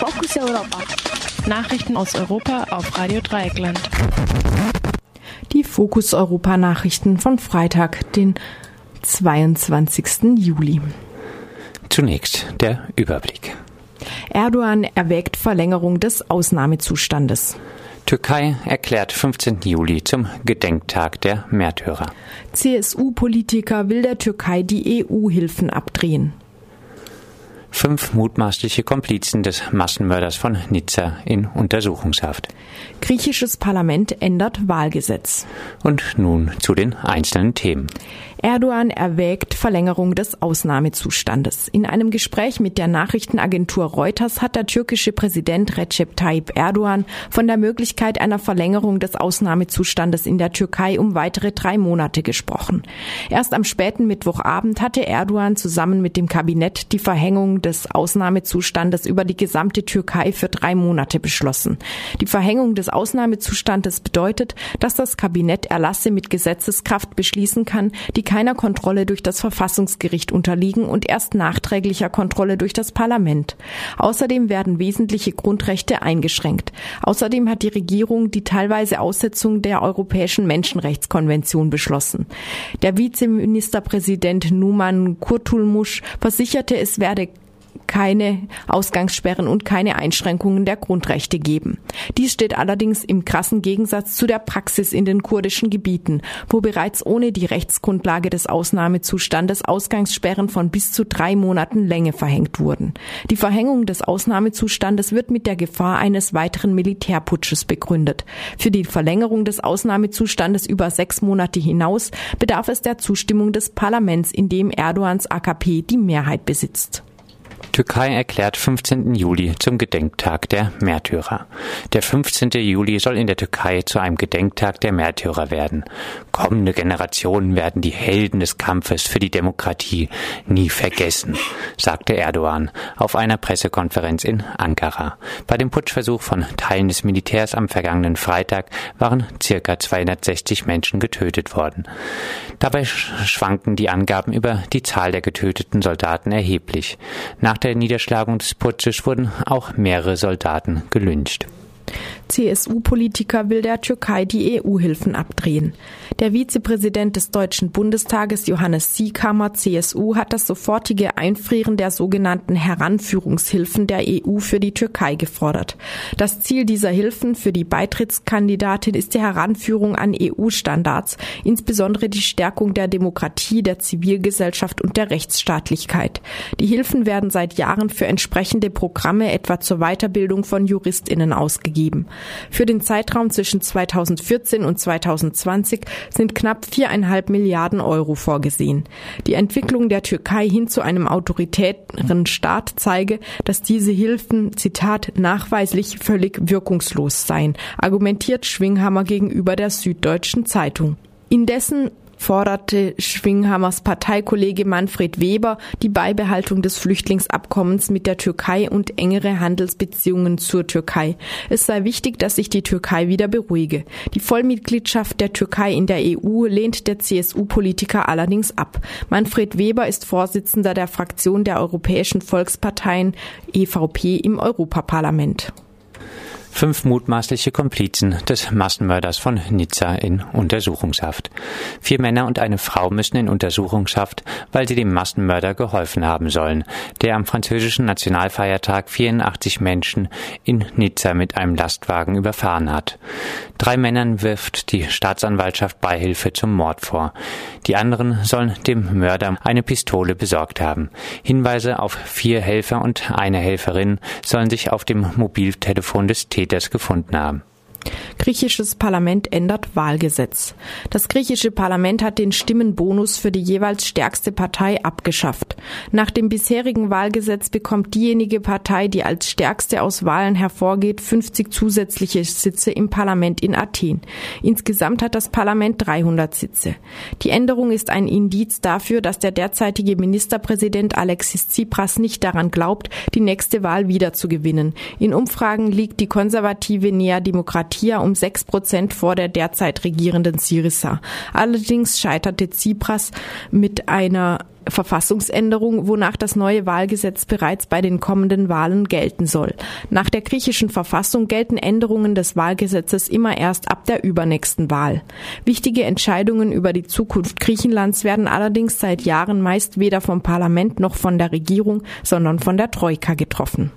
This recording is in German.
Fokus Europa. Nachrichten aus Europa auf Radio Dreieckland. Die Fokus Europa Nachrichten von Freitag, den 22. Juli. Zunächst der Überblick. Erdogan erwägt Verlängerung des Ausnahmezustandes. Türkei erklärt 15. Juli zum Gedenktag der Märtyrer. CSU-Politiker will der Türkei die EU-Hilfen abdrehen. Fünf mutmaßliche Komplizen des Massenmörders von Nizza in Untersuchungshaft. Griechisches Parlament ändert Wahlgesetz. Und nun zu den einzelnen Themen. Erdogan erwägt Verlängerung des Ausnahmezustandes. In einem Gespräch mit der Nachrichtenagentur Reuters hat der türkische Präsident Recep Tayyip Erdogan von der Möglichkeit einer Verlängerung des Ausnahmezustandes in der Türkei um weitere drei Monate gesprochen. Erst am späten Mittwochabend hatte Erdogan zusammen mit dem Kabinett die Verhängung des Ausnahmezustandes über die gesamte Türkei für drei Monate beschlossen. Die Verhängung des Ausnahmezustandes bedeutet, dass das Kabinett Erlasse mit Gesetzeskraft beschließen kann, die keiner Kontrolle durch das Verfassungsgericht unterliegen und erst nachträglicher Kontrolle durch das Parlament. Außerdem werden wesentliche Grundrechte eingeschränkt. Außerdem hat die Regierung die teilweise Aussetzung der Europäischen Menschenrechtskonvention beschlossen. Der Vizeministerpräsident Numan Kurtulmuş versicherte, es werde keine Ausgangssperren und keine Einschränkungen der Grundrechte geben. Dies steht allerdings im krassen Gegensatz zu der Praxis in den kurdischen Gebieten, wo bereits ohne die Rechtsgrundlage des Ausnahmezustandes Ausgangssperren von bis zu drei Monaten Länge verhängt wurden. Die Verhängung des Ausnahmezustandes wird mit der Gefahr eines weiteren Militärputsches begründet. Für die Verlängerung des Ausnahmezustandes über sechs Monate hinaus bedarf es der Zustimmung des Parlaments, in dem Erdogans AKP die Mehrheit besitzt. Türkei erklärt 15. Juli zum Gedenktag der Märtyrer. Der 15. Juli soll in der Türkei zu einem Gedenktag der Märtyrer werden. Kommende Generationen werden die Helden des Kampfes für die Demokratie nie vergessen, sagte Erdogan auf einer Pressekonferenz in Ankara. Bei dem Putschversuch von Teilen des Militärs am vergangenen Freitag waren circa 260 Menschen getötet worden. Dabei schwanken die Angaben über die Zahl der getöteten Soldaten erheblich. Nach der Niederschlagung des Putsches wurden auch mehrere Soldaten gelyncht. CSU-Politiker will der Türkei die EU-Hilfen abdrehen. Der Vizepräsident des Deutschen Bundestages Johannes Siekamer CSU hat das sofortige Einfrieren der sogenannten Heranführungshilfen der EU für die Türkei gefordert. Das Ziel dieser Hilfen für die Beitrittskandidatin ist die Heranführung an EU-Standards, insbesondere die Stärkung der Demokratie, der Zivilgesellschaft und der Rechtsstaatlichkeit. Die Hilfen werden seit Jahren für entsprechende Programme etwa zur Weiterbildung von Juristinnen ausgegeben. Für den Zeitraum zwischen 2014 und 2020 sind knapp viereinhalb Milliarden Euro vorgesehen. Die Entwicklung der Türkei hin zu einem autoritären Staat zeige, dass diese Hilfen, Zitat, nachweislich völlig wirkungslos seien, argumentiert Schwinghammer gegenüber der Süddeutschen Zeitung. Indessen forderte Schwinghammers Parteikollege Manfred Weber die Beibehaltung des Flüchtlingsabkommens mit der Türkei und engere Handelsbeziehungen zur Türkei. Es sei wichtig, dass sich die Türkei wieder beruhige. Die Vollmitgliedschaft der Türkei in der EU lehnt der CSU-Politiker allerdings ab. Manfred Weber ist Vorsitzender der Fraktion der Europäischen Volksparteien EVP im Europaparlament. Fünf mutmaßliche Komplizen des Massenmörders von Nizza in Untersuchungshaft. Vier Männer und eine Frau müssen in Untersuchungshaft, weil sie dem Massenmörder geholfen haben sollen, der am französischen Nationalfeiertag 84 Menschen in Nizza mit einem Lastwagen überfahren hat. Drei Männern wirft die Staatsanwaltschaft Beihilfe zum Mord vor. Die anderen sollen dem Mörder eine Pistole besorgt haben. Hinweise auf vier Helfer und eine Helferin sollen sich auf dem Mobiltelefon des Täters gefunden haben. Griechisches Parlament ändert Wahlgesetz. Das griechische Parlament hat den Stimmenbonus für die jeweils stärkste Partei abgeschafft. Nach dem bisherigen Wahlgesetz bekommt diejenige Partei, die als stärkste aus Wahlen hervorgeht, 50 zusätzliche Sitze im Parlament in Athen. Insgesamt hat das Parlament 300 Sitze. Die Änderung ist ein Indiz dafür, dass der derzeitige Ministerpräsident Alexis Tsipras nicht daran glaubt, die nächste Wahl wieder zu gewinnen. In Umfragen liegt die konservative Nea Demokratia um sechs Prozent vor der derzeit regierenden Syriza. Allerdings scheiterte Tsipras mit einer Verfassungsänderung, wonach das neue Wahlgesetz bereits bei den kommenden Wahlen gelten soll. Nach der griechischen Verfassung gelten Änderungen des Wahlgesetzes immer erst ab der übernächsten Wahl. Wichtige Entscheidungen über die Zukunft Griechenlands werden allerdings seit Jahren meist weder vom Parlament noch von der Regierung, sondern von der Troika getroffen.